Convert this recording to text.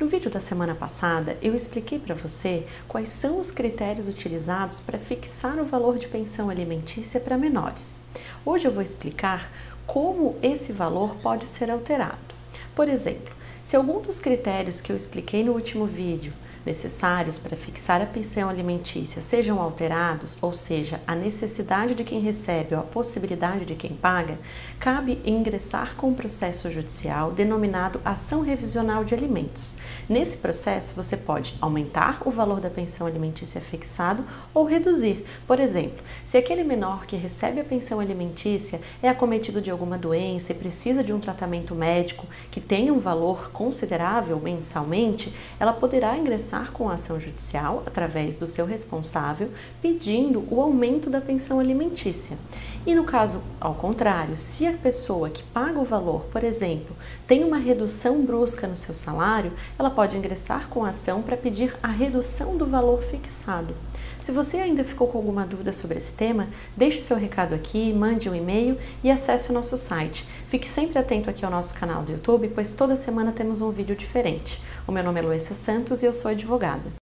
No vídeo da semana passada, eu expliquei para você quais são os critérios utilizados para fixar o valor de pensão alimentícia para menores. Hoje eu vou explicar como esse valor pode ser alterado. Por exemplo, se algum dos critérios que eu expliquei no último vídeo necessários para fixar a pensão alimentícia sejam alterados, ou seja, a necessidade de quem recebe ou a possibilidade de quem paga, cabe ingressar com um processo judicial denominado ação revisional de alimentos. Nesse processo, você pode aumentar o valor da pensão alimentícia fixado ou reduzir. Por exemplo, se aquele menor que recebe a pensão alimentícia é acometido de alguma doença e precisa de um tratamento médico que tenha um valor considerável mensalmente, ela poderá ingressar ingressar com a ação judicial através do seu responsável pedindo o aumento da pensão alimentícia. E no caso ao contrário, se a pessoa que paga o valor, por exemplo, tem uma redução brusca no seu salário, ela pode ingressar com a ação para pedir a redução do valor fixado. Se você ainda ficou com alguma dúvida sobre esse tema, deixe seu recado aqui, mande um e-mail e acesse o nosso site. Fique sempre atento aqui ao nosso canal do YouTube, pois toda semana temos um vídeo diferente. O meu nome é Luísa Santos e eu sou advogada advogada.